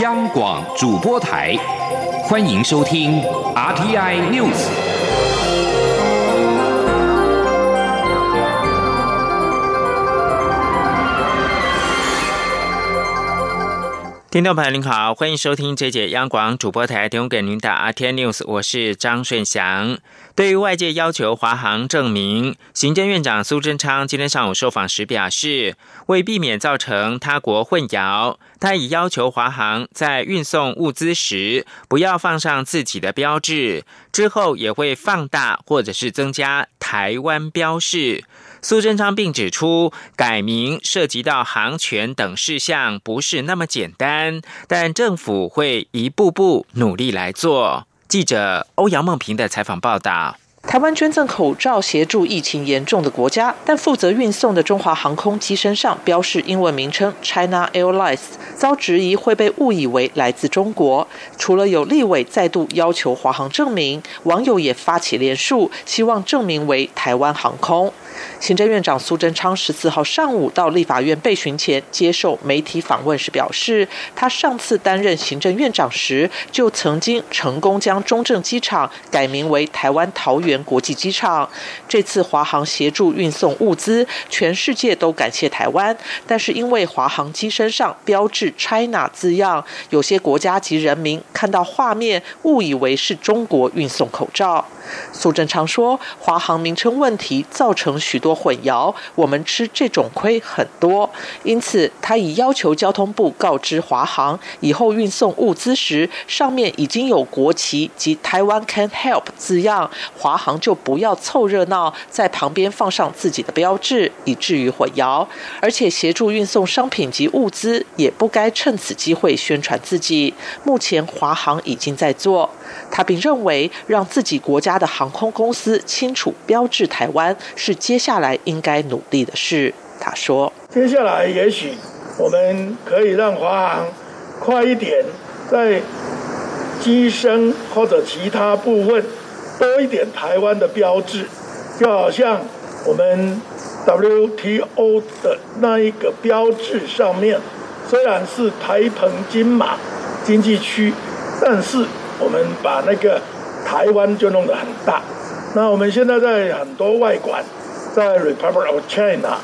央广主播台，欢迎收听 RTI News。听众朋友您好，欢迎收听这节央广主播台提供给您的 RTI News，我是张顺祥。对于外界要求华航证明，行政院长苏贞昌今天上午受访时表示，为避免造成他国混淆，他已要求华航在运送物资时不要放上自己的标志，之后也会放大或者是增加台湾标示。苏贞昌并指出，改名涉及到航权等事项，不是那么简单，但政府会一步步努力来做。记者欧阳梦平的采访报道。台湾捐赠口罩协助疫情严重的国家，但负责运送的中华航空机身上标示英文名称 China Airlines，遭质疑会被误以为来自中国。除了有立委再度要求华航证明，网友也发起连署，希望证明为台湾航空。行政院长苏贞昌十四号上午到立法院备询前接受媒体访问时表示，他上次担任行政院长时，就曾经成功将中正机场改名为台湾桃园国际机场。这次华航协助运送物资，全世界都感谢台湾，但是因为华航机身上标志 China 字样，有些国家及人民看到画面误以为是中国运送口罩。苏贞昌说，华航名称问题造成。许多混淆，我们吃这种亏很多，因此他已要求交通部告知华航，以后运送物资时，上面已经有国旗及台湾 Can Help 字样，华航就不要凑热闹，在旁边放上自己的标志，以至于混淆。而且协助运送商品及物资，也不该趁此机会宣传自己。目前华航已经在做，他并认为让自己国家的航空公司清楚标志台湾是。接下来应该努力的是，他说：“接下来也许我们可以让华航快一点，在机身或者其他部分多一点台湾的标志，就好像我们 WTO 的那一个标志上面，虽然是台澎金马经济区，但是我们把那个台湾就弄得很大。那我们现在在很多外馆。”在 Republic of China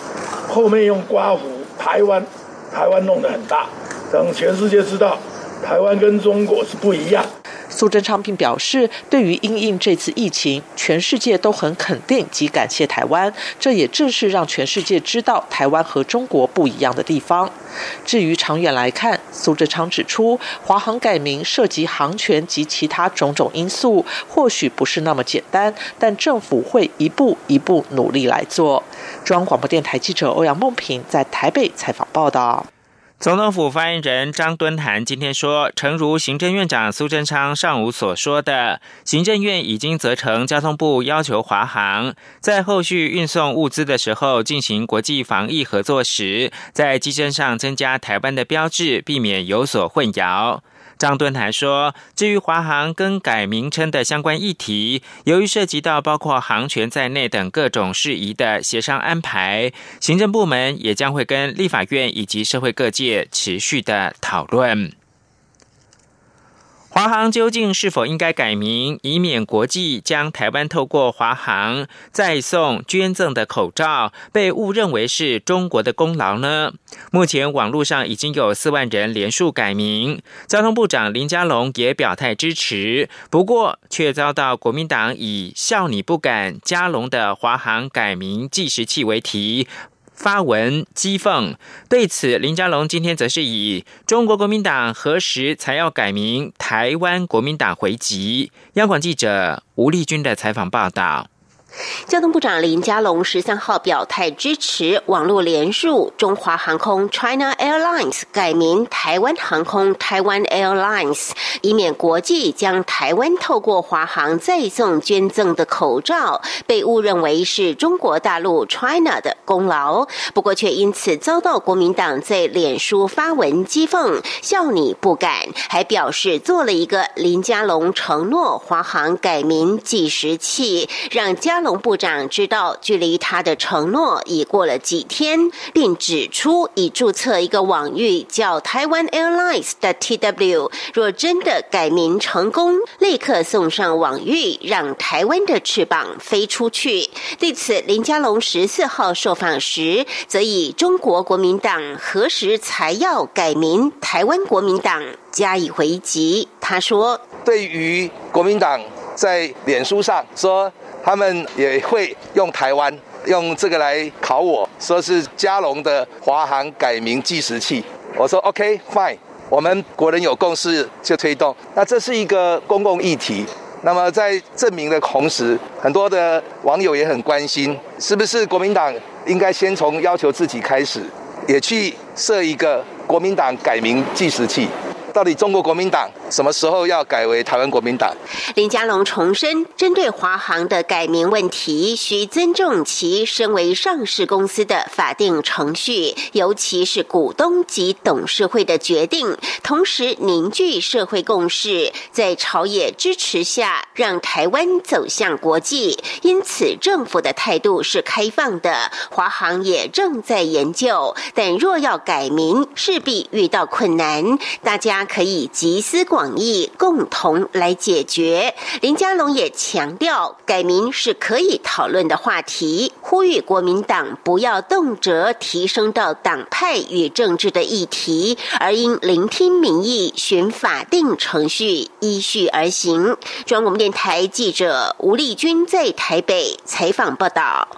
后面用刮胡台湾，台湾弄得很大，等全世界知道台湾跟中国是不一样。苏贞昌并表示，对于因应这次疫情，全世界都很肯定及感谢台湾，这也正是让全世界知道台湾和中国不一样的地方。至于长远来看，苏贞昌指出，华航改名涉及航权及其他种种因素，或许不是那么简单，但政府会一步一步努力来做。中央广播电台记者欧阳梦平在台北采访报道。总统府发言人张敦涵今天说，诚如行政院长苏贞昌上午所说的，行政院已经责成交通部要求华航在后续运送物资的时候进行国际防疫合作时，在机身上增加台湾的标志，避免有所混淆。张敦台说：“至于华航更改名称的相关议题，由于涉及到包括航权在内等各种事宜的协商安排，行政部门也将会跟立法院以及社会各界持续的讨论。”华航究竟是否应该改名，以免国际将台湾透过华航再送捐赠的口罩被误认为是中国的功劳呢？目前网络上已经有四万人连署改名，交通部长林佳龙也表态支持，不过却遭到国民党以“笑你不敢”加龙的华航改名计时器为题。发文讥讽，对此林佳龙今天则是以中国国民党何时才要改名台湾国民党回击。央广记者吴丽君的采访报道。交通部长林佳龙十三号表态支持网络连入中华航空 China Airlines 改名台湾航空 Taiwan Airlines，以免国际将台湾透过华航再送捐赠的口罩被误认为是中国大陆 China 的功劳。不过却因此遭到国民党在脸书发文讥讽，笑你不敢，还表示做了一个林佳龙承诺华航改名计时器，让家。佳龙部长知道，距离他的承诺已过了几天，并指出已注册一个网域叫台湾 Airlines 的 TW，若真的改名成功，立刻送上网域，让台湾的翅膀飞出去。对此，林佳龙十四号受访时，则以中国国民党何时才要改名台湾国民党加以回击。他说：“对于国民党。”在脸书上说，他们也会用台湾用这个来考我，说是加龙的华航改名计时器。我说 OK fine，我们国人有共识就推动。那这是一个公共议题。那么在证明的同时，很多的网友也很关心，是不是国民党应该先从要求自己开始，也去设一个国民党改名计时器。到底中国国民党什么时候要改为台湾国民党？林佳龙重申，针对华航的改名问题，需尊重其身为上市公司的法定程序，尤其是股东及董事会的决定，同时凝聚社会共识，在朝野支持下，让台湾走向国际。因此，政府的态度是开放的，华航也正在研究。但若要改名，势必遇到困难，大家。可以集思广益，共同来解决。林佳龙也强调，改名是可以讨论的话题，呼吁国民党不要动辄提升到党派与政治的议题，而应聆听民意，循法定程序依序而行。中央广播电台记者吴丽君在台北采访报道。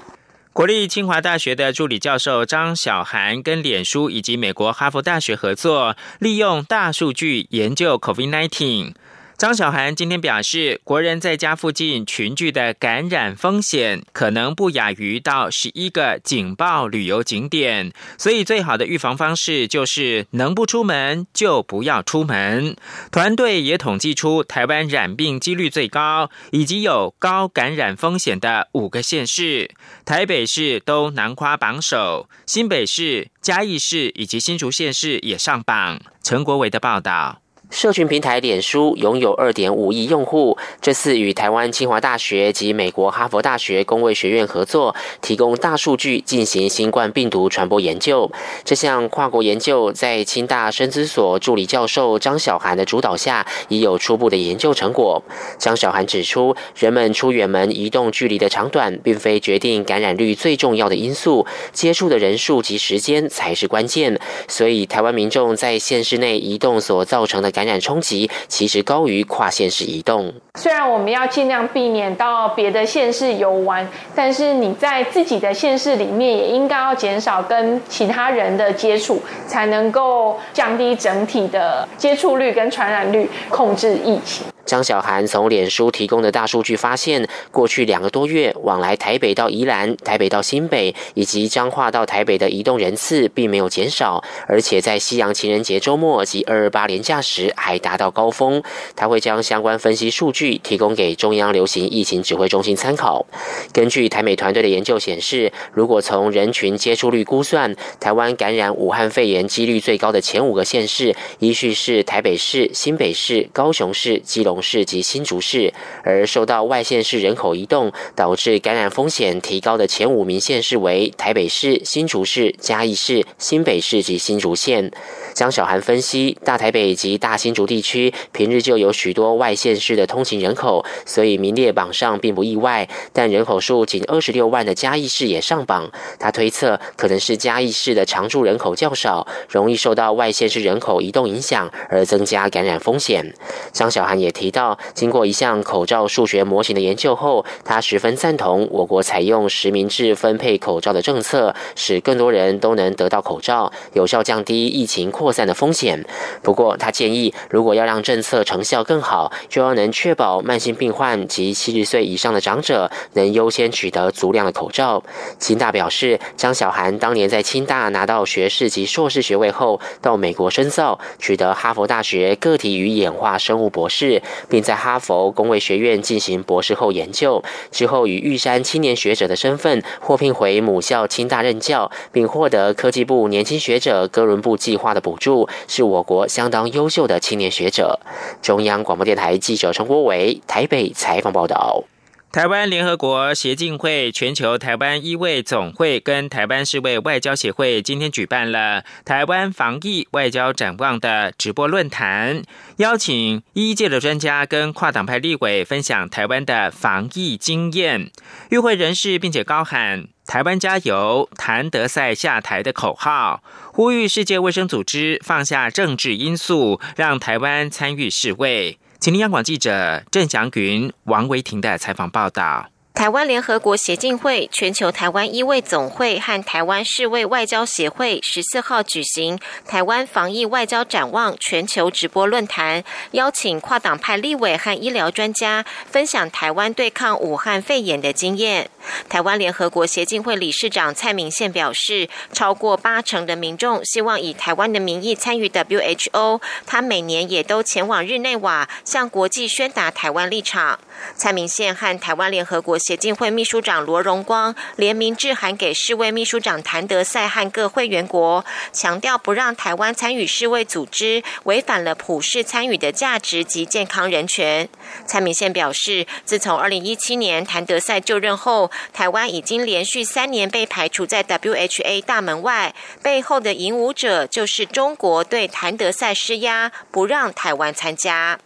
国立清华大学的助理教授张小涵跟脸书以及美国哈佛大学合作，利用大数据研究 COVID-19。张小涵今天表示，国人在家附近群聚的感染风险可能不亚于到十一个警报旅游景点，所以最好的预防方式就是能不出门就不要出门。团队也统计出台湾染病几率最高以及有高感染风险的五个县市，台北市都南夸榜首，新北市、嘉义市以及新竹县市也上榜。陈国伟的报道。社群平台脸书拥有二点五亿用户，这次与台湾清华大学及美国哈佛大学工卫学院合作，提供大数据进行新冠病毒传播研究。这项跨国研究在清大生资所助理教授张小涵的主导下，已有初步的研究成果。张小涵指出，人们出远门移动距离的长短，并非决定感染率最重要的因素，接触的人数及时间才是关键。所以，台湾民众在县市内移动所造成的感感染冲击其实高于跨县市移动。虽然我们要尽量避免到别的县市游玩，但是你在自己的县市里面也应该要减少跟其他人的接触，才能够降低整体的接触率跟传染率，控制疫情。张小涵从脸书提供的大数据发现，过去两个多月往来台北到宜兰、台北到新北以及彰化到台北的移动人次并没有减少，而且在西洋情人节周末及二二八连假时还达到高峰。他会将相关分析数据提供给中央流行疫情指挥中心参考。根据台美团队的研究显示，如果从人群接触率估算，台湾感染武汉肺炎几率最高的前五个县市，依序是台北市、新北市、高雄市、基隆。市及新竹市，而受到外县市人口移动导致感染风险提高的前五名县市为台北市、新竹市、嘉义市、新北市及新竹县。张小涵分析，大台北及大新竹地区平日就有许多外县市的通勤人口，所以名列榜上并不意外。但人口数仅二十六万的嘉义市也上榜，他推测可能是嘉义市的常住人口较少，容易受到外县市人口移动影响而增加感染风险。张小涵也提到，经过一项口罩数学模型的研究后，他十分赞同我国采用实名制分配口罩的政策，使更多人都能得到口罩，有效降低疫情。扩散的风险。不过，他建议，如果要让政策成效更好，就要能确保慢性病患及七十岁以上的长者能优先取得足量的口罩。清大表示，张小涵当年在清大拿到学士及硕士学位后，到美国深造，取得哈佛大学个体与演化生物博士，并在哈佛工卫学院进行博士后研究。之后，以玉山青年学者的身份获聘回母校清大任教，并获得科技部年轻学者哥伦布计划的。补助是我国相当优秀的青年学者。中央广播电台记者陈国伟台北采访报道。台湾联合国协进会全球台湾医卫总会跟台湾世卫外交协会今天举办了台湾防疫外交展望的直播论坛，邀请医界的专家跟跨党派立委分享台湾的防疫经验。与会人士并且高喊“台湾加油，谭德赛下台”的口号，呼吁世界卫生组织放下政治因素，让台湾参与世卫。请听央广记者郑祥云、王维婷的采访报道。台湾联合国协进会、全球台湾医卫总会和台湾世卫外交协会十四号举行台湾防疫外交展望全球直播论坛，邀请跨党派立委和医疗专家分享台湾对抗武汉肺炎的经验。台湾联合国协进会理事长蔡明宪表示，超过八成的民众希望以台湾的名义参与 WHO，他每年也都前往日内瓦向国际宣达台湾立场。蔡明宪和台湾联合国协进会秘书长罗荣光联名致函给世卫秘书长谭德赛和各会员国，强调不让台湾参与世卫组织，违反了普世参与的价值及健康人权。蔡明宪表示，自从二零一七年谭德赛就任后，台湾已经连续三年被排除在 WHA 大门外，背后的引武者就是中国对谭德赛施压，不让台湾参加。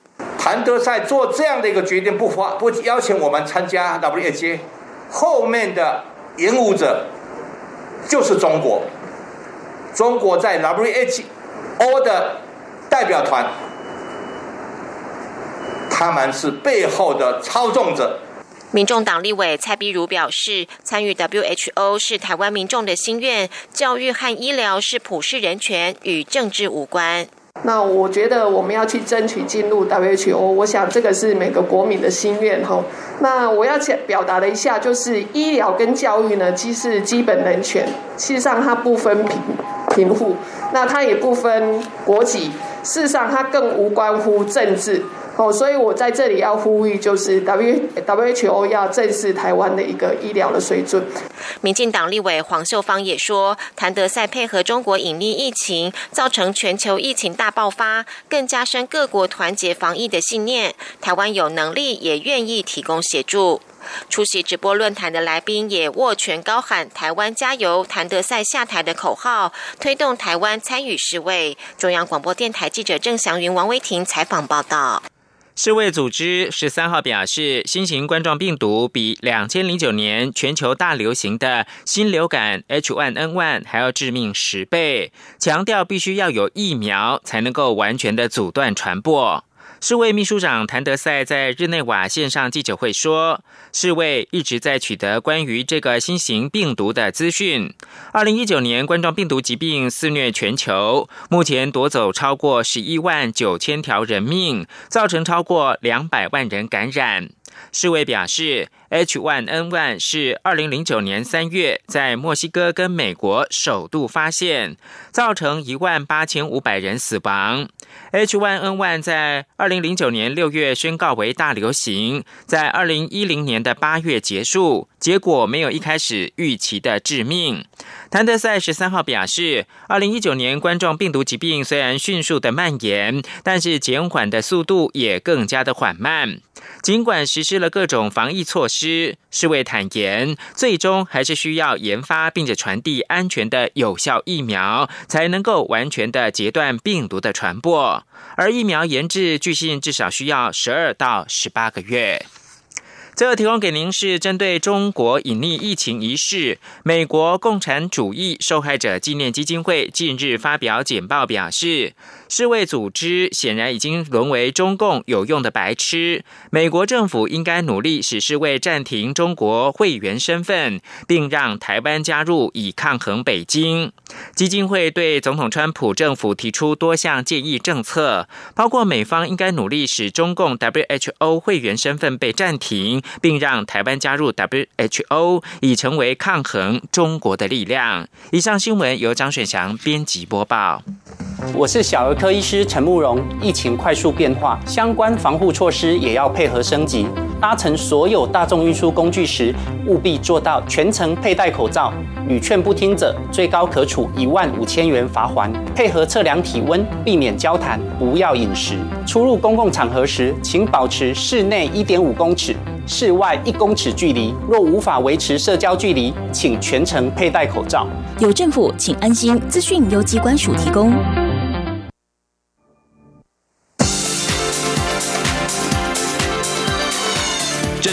谭德赛做这样的一个决定，不发不邀请我们参加 WHO，后面的引武者就是中国。中国在 WHO 的代表团，他们是背后的操纵者。民众党立委蔡碧如表示，参与 WHO 是台湾民众的心愿，教育和医疗是普世人权，与政治无关。那我觉得我们要去争取进入 WHO，我想这个是每个国民的心愿哈。那我要表达的一下，就是医疗跟教育呢，既是基本人权，事实上它不分贫贫富，那它也不分国籍，事实上它更无关乎政治。哦，所以我在这里要呼吁，就是 W WHO 要正视台湾的一个医疗的水准。民进党立委黄秀芳也说，谭德赛配合中国隐匿疫情，造成全球疫情大爆发，更加深各国团结防疫的信念。台湾有能力，也愿意提供协助。出席直播论坛的来宾也握拳高喊“台湾加油，谭德赛下台”的口号，推动台湾参与世卫。中央广播电台记者郑祥云、王威婷采访报道。世卫组织十三号表示，新型冠状病毒比两千零九年全球大流行的新流感 H1N1 还要致命十倍，强调必须要有疫苗才能够完全的阻断传播。世卫秘书长谭德赛在日内瓦线上记者会说，世卫一直在取得关于这个新型病毒的资讯。二零一九年冠状病毒疾病肆虐全球，目前夺走超过十一万九千条人命，造成超过两百万人感染。世卫表示，H1N1 是二零零九年三月在墨西哥跟美国首度发现，造成一万八千五百人死亡。H1N1 在二零零九年六月宣告为大流行，在二零一零年的八月结束，结果没有一开始预期的致命。谭德赛十三号表示，二零一九年冠状病毒疾病虽然迅速的蔓延，但是减缓的速度也更加的缓慢。尽管实施了各种防疫措施，世卫坦言，最终还是需要研发并且传递安全的有效疫苗，才能够完全的截断病毒的传播。而疫苗研制据信至少需要十二到十八个月。最后提供给您是针对中国隐匿疫情一事，美国共产主义受害者纪念基金会近日发表简报表示。世卫组织显然已经沦为中共有用的白痴。美国政府应该努力使世卫暂停中国会员身份，并让台湾加入，以抗衡北京。基金会对总统川普政府提出多项建议政策，包括美方应该努力使中共 WHO 会员身份被暂停，并让台湾加入 WHO，以成为抗衡中国的力量。以上新闻由张选祥编辑播报。我是小儿科医师陈慕容。疫情快速变化，相关防护措施也要配合升级。搭乘所有大众运输工具时，务必做到全程佩戴口罩。屡劝不听者，最高可处一万五千元罚款。配合测量体温，避免交谈，不要饮食。出入公共场合时，请保持室内一点五公尺。室外一公尺距离。若无法维持社交距离，请全程佩戴口罩。有政府，请安心。资讯由机关署提供。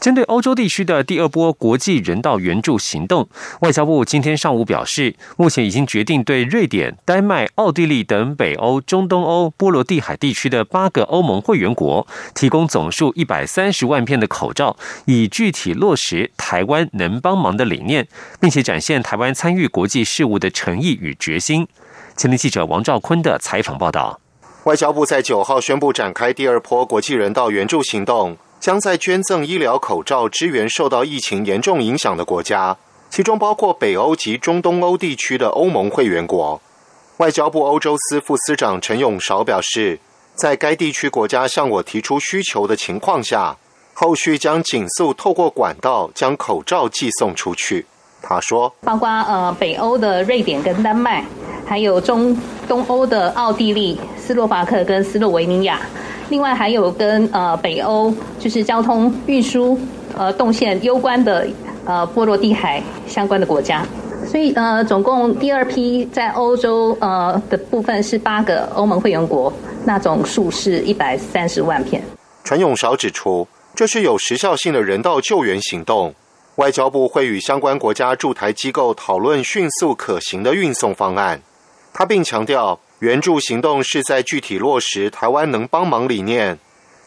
针对欧洲地区的第二波国际人道援助行动，外交部今天上午表示，目前已经决定对瑞典、丹麦、奥地利等北欧、中东欧、波罗的海地区的八个欧盟会员国提供总数一百三十万片的口罩，以具体落实台湾能帮忙的理念，并且展现台湾参与国际事务的诚意与决心。前天记者王兆坤的采访报道。外交部在九号宣布展开第二波国际人道援助行动。将在捐赠医疗口罩支援受到疫情严重影响的国家，其中包括北欧及中东欧地区的欧盟会员国。外交部欧洲司副司长陈永韶表示，在该地区国家向我提出需求的情况下，后续将紧速透过管道将口罩寄送出去。他说：“包括呃北欧的瑞典跟丹麦，还有中东欧的奥地利、斯洛伐克跟斯洛维尼亚。”另外还有跟呃北欧就是交通运输呃动线攸关的呃波罗的海相关的国家，所以呃总共第二批在欧洲呃的部分是八个欧盟会员国，那总数是一百三十万片。陈永韶指出，这是有时效性的人道救援行动，外交部会与相关国家驻台机构讨论迅速可行的运送方案。他并强调。援助行动是在具体落实台湾能帮忙理念，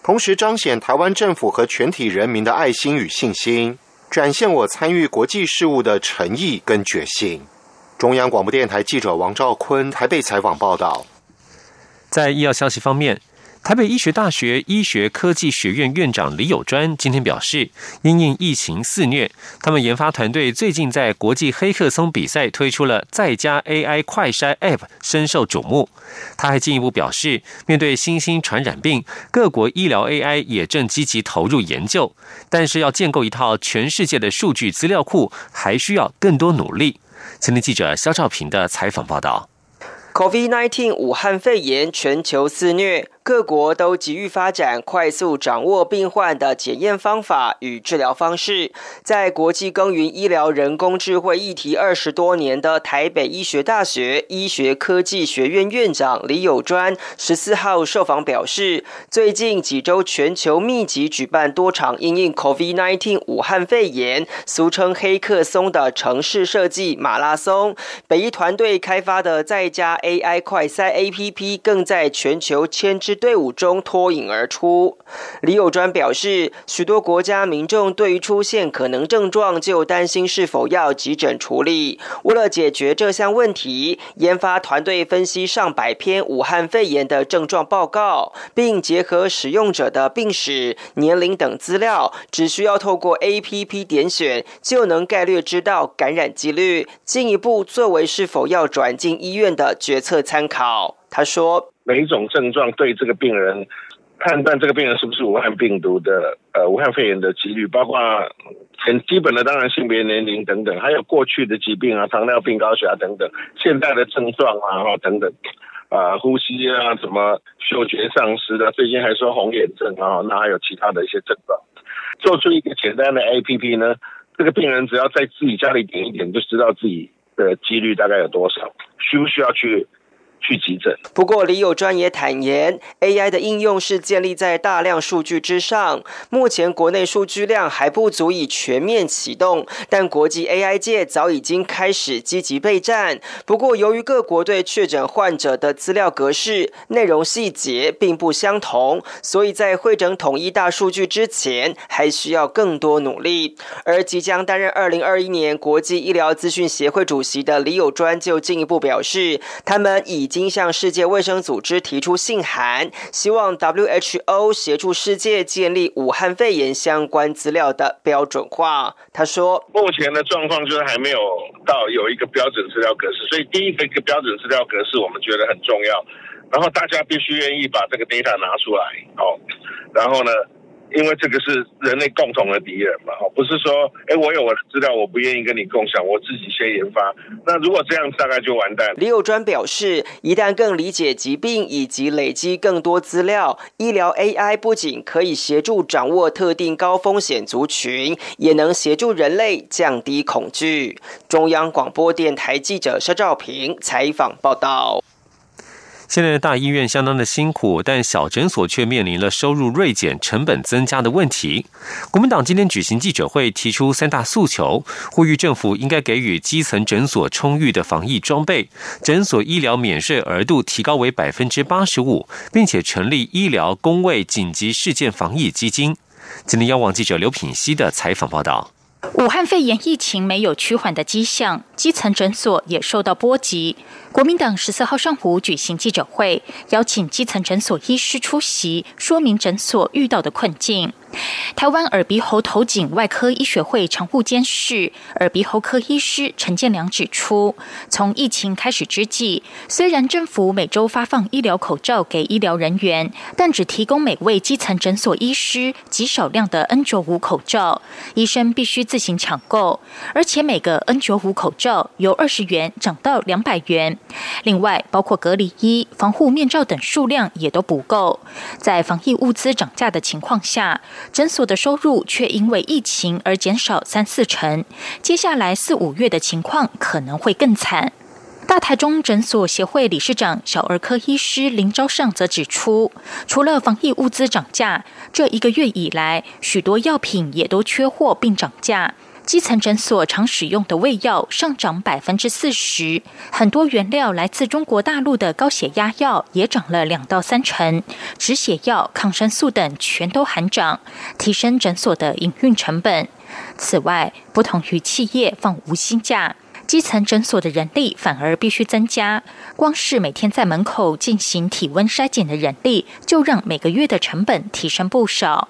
同时彰显台湾政府和全体人民的爱心与信心，展现我参与国际事务的诚意跟决心。中央广播电台记者王兆坤台北采访报道。在医药消息方面。台北医学大学医学科技学院院长李友专今天表示，因应疫情肆虐，他们研发团队最近在国际黑客松比赛推出了在家 AI 快筛 App，深受瞩目。他还进一步表示，面对新兴传染病，各国医疗 AI 也正积极投入研究，但是要建构一套全世界的数据资料库，还需要更多努力。前天记者肖兆平的采访报道：COVID-19 武汉肺炎全球肆虐。各国都急于发展快速掌握病患的检验方法与治疗方式。在国际耕耘医疗人工智慧议题二十多年的台北医学大学医学科技学院院长李友专十四号受访表示，最近几周全球密集举办多场应应 COVID-19 武汉肺炎（俗称黑客松）的城市设计马拉松。北医团队开发的在家 AI 快筛 APP 更在全球牵制。队伍中脱颖而出。李友专表示，许多国家民众对于出现可能症状就担心是否要急诊处理。为了解决这项问题，研发团队分析上百篇武汉肺炎的症状报告，并结合使用者的病史、年龄等资料，只需要透过 A P P 点选，就能概略知道感染几率，进一步作为是否要转进医院的决策参考。他说。每一种症状对这个病人判断这个病人是不是武汉病毒的呃武汉肺炎的几率，包括很基本的当然性别、年龄等等，还有过去的疾病啊，糖尿病、高血压等等，现在的症状啊哈等等啊，呼吸啊什么嗅觉丧失的，最近还说红眼症啊，那还有其他的一些症状，做出一个简单的 A P P 呢，这个病人只要在自己家里点一点，就知道自己的几率大概有多少，需不需要去？去急诊。不过，李友专也坦言，AI 的应用是建立在大量数据之上，目前国内数据量还不足以全面启动，但国际 AI 界早已经开始积极备战。不过，由于各国对确诊患者的资料格式、内容细节并不相同，所以在会诊统一大数据之前，还需要更多努力。而即将担任二零二一年国际医疗资讯协会主席的李友专就进一步表示，他们已。经向世界卫生组织提出信函，希望 WHO 协助世界建立武汉肺炎相关资料的标准化。他说：“目前的状况就是还没有到有一个标准资料格式，所以第一个一个标准资料格式我们觉得很重要。然后大家必须愿意把这个 data 拿出来，哦，然后呢，因为这个是人类共同的敌人嘛，哈，不是说，哎，我有我的资料，我不愿意跟你共享，我自己先研发。那如果这样，大概就完蛋。李友专表示，一旦更理解疾病以及累积更多资料，医疗 AI 不仅可以协助掌握特定高风险族群，也能协助人类降低恐惧。中央广播电台记者肖兆平采访报道。现在的大医院相当的辛苦，但小诊所却面临了收入锐减、成本增加的问题。国民党今天举行记者会，提出三大诉求，呼吁政府应该给予基层诊所充裕的防疫装备，诊所医疗免税额度提高为百分之八十五，并且成立医疗公卫紧急事件防疫基金。今天，央网记者刘品熙的采访报道。武汉肺炎疫情没有趋缓的迹象，基层诊所也受到波及。国民党十四号上午举行记者会，邀请基层诊所医师出席，说明诊所遇到的困境。台湾耳鼻喉头颈外科医学会常务监事、耳鼻喉科医师陈建良指出，从疫情开始之际，虽然政府每周发放医疗口罩给医疗人员，但只提供每位基层诊所医师极少量的 N95 口罩，医生必须自行抢购，而且每个 N95 口罩由二十元涨到两百元。另外，包括隔离衣、防护面罩等数量也都不够，在防疫物资涨价的情况下。诊所的收入却因为疫情而减少三四成，接下来四五月的情况可能会更惨。大台中诊所协会理事长小儿科医师林昭尚则指出，除了防疫物资涨价，这一个月以来，许多药品也都缺货并涨价。基层诊所常使用的胃药上涨百分之四十，很多原料来自中国大陆的高血压药也涨了两到三成，止血药、抗生素等全都含涨，提升诊所的营运成本。此外，不同于企业放无薪假，基层诊所的人力反而必须增加，光是每天在门口进行体温筛检的人力，就让每个月的成本提升不少。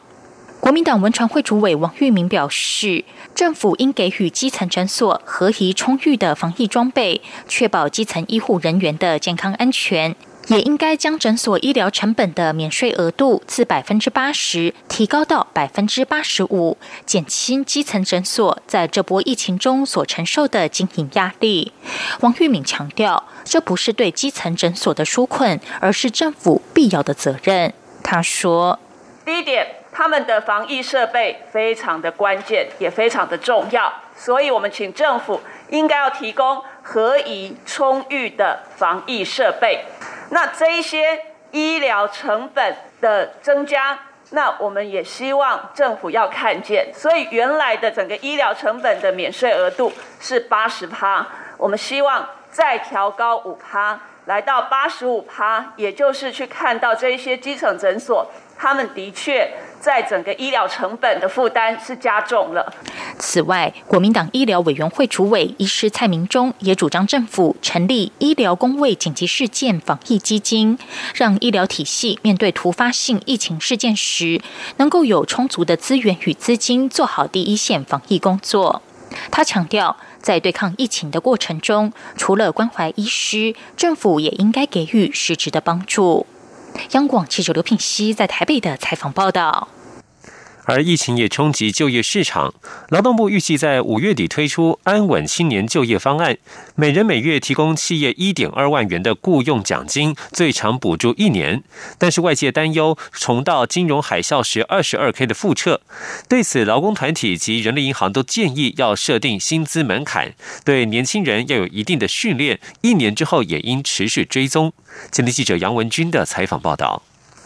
国民党文传会主委王玉明表示，政府应给予基层诊所合宜充裕的防疫装备，确保基层医护人员的健康安全。也应该将诊所医疗成本的免税额度自百分之八十提高到百分之八十五，减轻基层诊所在这波疫情中所承受的经营压力。王玉敏强调，这不是对基层诊所的纾困，而是政府必要的责任。他说：“第一点。”他们的防疫设备非常的关键，也非常的重要，所以我们请政府应该要提供合宜充裕的防疫设备。那这一些医疗成本的增加，那我们也希望政府要看见。所以原来的整个医疗成本的免税额度是八十趴，我们希望再调高五趴，来到八十五趴，也就是去看到这一些基层诊所，他们的确。在整个医疗成本的负担是加重了。此外，国民党医疗委员会主委医师蔡明忠也主张政府成立医疗公卫紧急事件防疫基金，让医疗体系面对突发性疫情事件时，能够有充足的资源与资金做好第一线防疫工作。他强调，在对抗疫情的过程中，除了关怀医师，政府也应该给予实质的帮助。央广记者刘品熙在台北的采访报道。而疫情也冲击就业市场，劳动部预计在五月底推出安稳青年就业方案，每人每月提供企业一点二万元的雇佣奖金，最长补助一年。但是外界担忧重蹈金融海啸时二十二 K 的覆辙，对此劳工团体及人力银行都建议要设定薪资门槛，对年轻人要有一定的训练，一年之后也应持续追踪。前天记者杨文军的采访报道。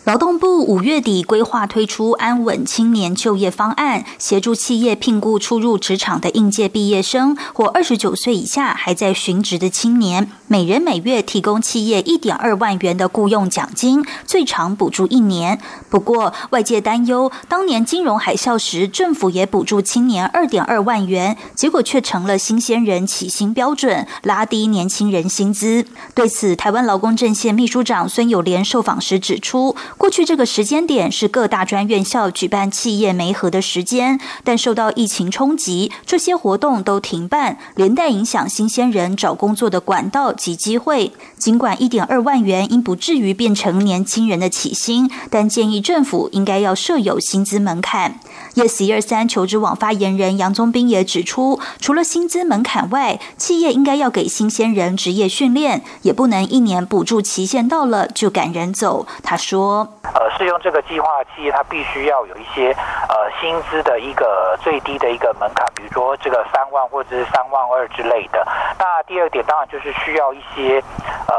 劳动部五月底规划推出安稳青年就业方案，协助企业聘雇初入职场的应届毕业生或二十九岁以下还在寻职的青年，每人每月提供企业一点二万元的雇佣奖金，最长补助一年。不过，外界担忧，当年金融海啸时，政府也补助青年二点二万元，结果却成了新鲜人起薪标准，拉低年轻人薪资。对此，台湾劳工阵线秘书长孙友莲受访时指出。过去这个时间点是各大专院校举办企业媒合的时间，但受到疫情冲击，这些活动都停办，连带影响新鲜人找工作的管道及机会。尽管一点二万元应不至于变成年轻人的起薪，但建议政府应该要设有薪资门槛。Yes 一二三求职网发言人杨宗斌也指出，除了薪资门槛外，企业应该要给新鲜人职业训练，也不能一年补助期限到了就赶人走。他说：“呃，适用这个计划，企业它必须要有一些呃薪资的一个最低的一个门槛，比如说这个三万或者是三万二之类的。那第二点当然就是需要一些呃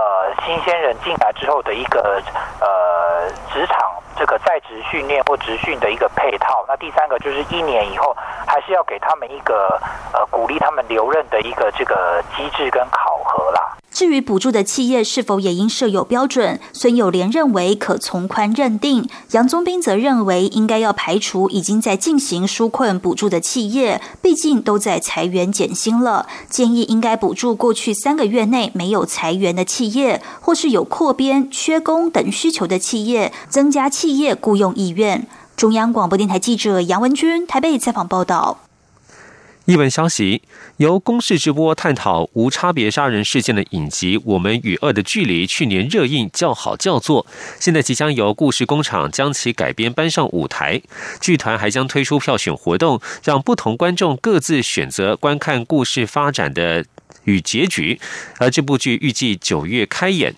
新鲜人进来之后的一个呃职场。”这个在职训练或职训的一个配套，那第三个就是一年以后还是要给他们一个呃鼓励他们留任的一个这个机制跟考核啦。至于补助的企业是否也应设有标准，孙友莲认为可从宽认定，杨宗斌则认为应该要排除已经在进行纾困补助的企业，毕竟都在裁员减薪了，建议应该补助过去三个月内没有裁员的企业，或是有扩编、缺工等需求的企业，增加企业雇佣意愿。中央广播电台记者杨文君台北采访报道。译文消息：由公视直播探讨无差别杀人事件的影集《我们与恶的距离》，去年热映叫好叫座，现在即将由故事工厂将其改编搬上舞台。剧团还将推出票选活动，让不同观众各自选择观看故事发展的与结局。而这部剧预计九月开演。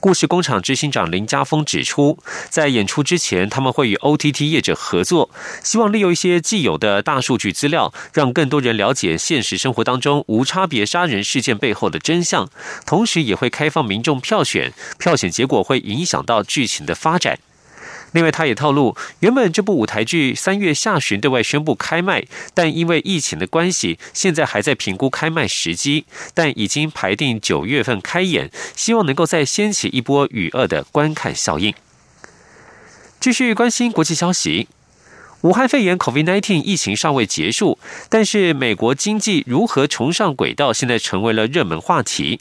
故事工厂执行长林家峰指出，在演出之前，他们会与 OTT 业者合作，希望利用一些既有的大数据资料，让更多人了解现实生活当中无差别杀人事件背后的真相。同时，也会开放民众票选，票选结果会影响到剧情的发展。另外，他也透露，原本这部舞台剧三月下旬对外宣布开卖，但因为疫情的关系，现在还在评估开卖时机，但已经排定九月份开演，希望能够再掀起一波雨恶的观看效应。继续关心国际消息。武汉肺炎 （COVID-19） 疫情尚未结束，但是美国经济如何重上轨道，现在成为了热门话题。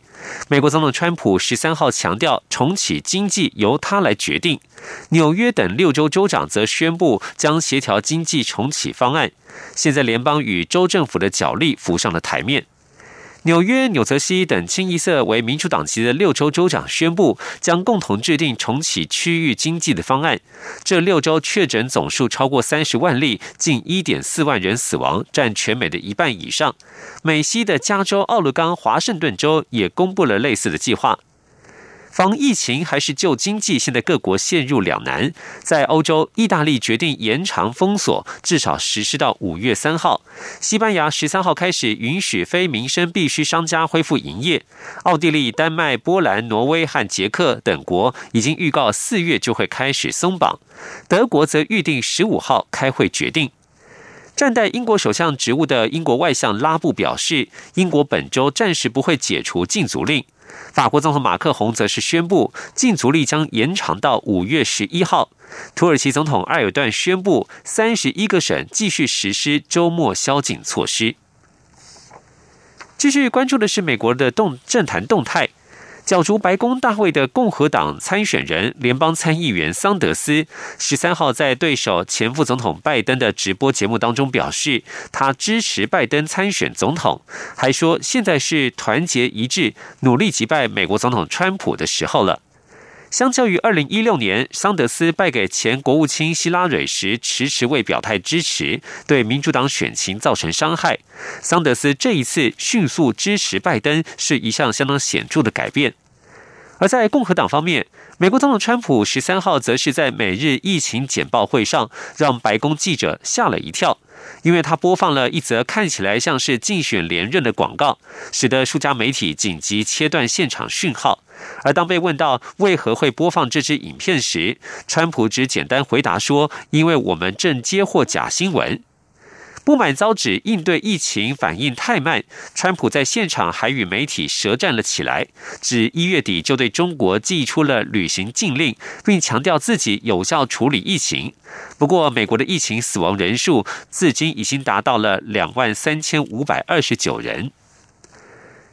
美国总统川普十三号强调，重启经济由他来决定。纽约等六州州长则宣布将协调经济重启方案。现在，联邦与州政府的角力浮上了台面。纽约、纽泽西等清一色为民主党籍的六州州长宣布，将共同制定重启区域经济的方案。这六州确诊总数超过三十万例，近一点四万人死亡，占全美的一半以上。美西的加州、奥勒冈、华盛顿州也公布了类似的计划。防疫情还是救经济？现在各国陷入两难。在欧洲，意大利决定延长封锁，至少实施到五月三号。西班牙十三号开始允许非民生必需商家恢复营业。奥地利、丹麦、波兰、挪威和捷克等国已经预告四月就会开始松绑。德国则预定十五号开会决定。暂代英国首相职务的英国外相拉布表示，英国本周暂时不会解除禁足令。法国总统马克宏则是宣布禁足令将延长到五月十一号。土耳其总统埃尔段宣布三十一个省继续实施周末宵禁措施。继续关注的是美国的动政坛动态。角逐白宫大会的共和党参选人、联邦参议员桑德斯，十三号在对手前副总统拜登的直播节目当中表示，他支持拜登参选总统，还说现在是团结一致、努力击败美国总统川普的时候了。相较于二零一六年桑德斯败给前国务卿希拉蕊时，迟迟未表态支持，对民主党选情造成伤害。桑德斯这一次迅速支持拜登，是一项相当显著的改变。而在共和党方面，美国总统川普十三号则是在每日疫情简报会上，让白宫记者吓了一跳。因为他播放了一则看起来像是竞选连任的广告，使得数家媒体紧急切断现场讯号。而当被问到为何会播放这支影片时，川普只简单回答说：“因为我们正接获假新闻。”不满遭指应对疫情反应太慢，川普在现场还与媒体舌战了起来，指一月底就对中国寄出了旅行禁令，并强调自己有效处理疫情。不过，美国的疫情死亡人数至今已经达到了两万三千五百二十九人。